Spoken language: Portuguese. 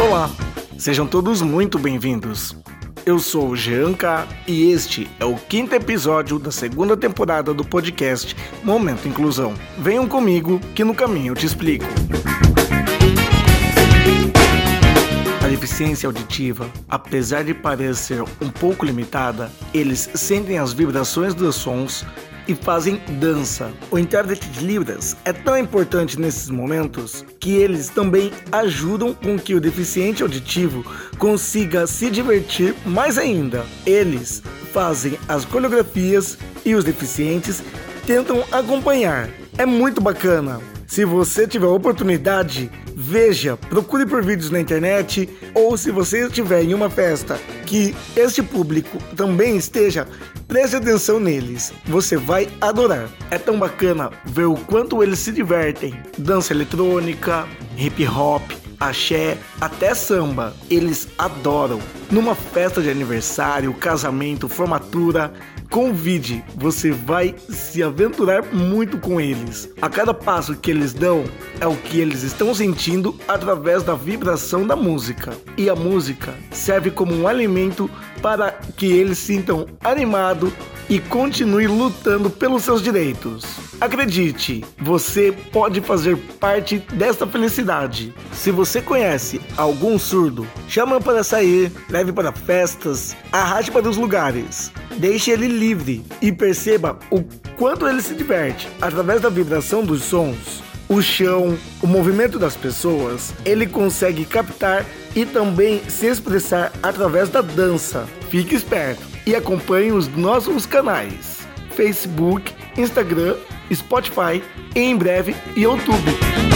Olá, sejam todos muito bem-vindos. Eu sou o Jean K e este é o quinto episódio da segunda temporada do podcast Momento Inclusão. Venham comigo que no caminho eu te explico. Deficiência auditiva, apesar de parecer um pouco limitada, eles sentem as vibrações dos sons e fazem dança. O intérprete de Libras é tão importante nesses momentos que eles também ajudam com que o deficiente auditivo consiga se divertir mais ainda. Eles fazem as coreografias e os deficientes tentam acompanhar. É muito bacana. Se você tiver oportunidade, veja, procure por vídeos na internet ou se você estiver em uma festa que este público também esteja, preste atenção neles. Você vai adorar. É tão bacana ver o quanto eles se divertem. Dança eletrônica, hip hop, axé, até samba. Eles adoram. Numa festa de aniversário, casamento, formatura, Convide, você vai se aventurar muito com eles. A cada passo que eles dão é o que eles estão sentindo através da vibração da música. E a música serve como um alimento para que eles sintam animado e continue lutando pelos seus direitos. Acredite, você pode fazer parte desta felicidade. Se você conhece algum surdo, chama para sair, leve para festas, arraste para os lugares. Deixe ele livre e perceba o quanto ele se diverte através da vibração dos sons, o chão, o movimento das pessoas. Ele consegue captar e também se expressar através da dança. Fique esperto e acompanhe os nossos canais: Facebook, Instagram, Spotify em breve YouTube.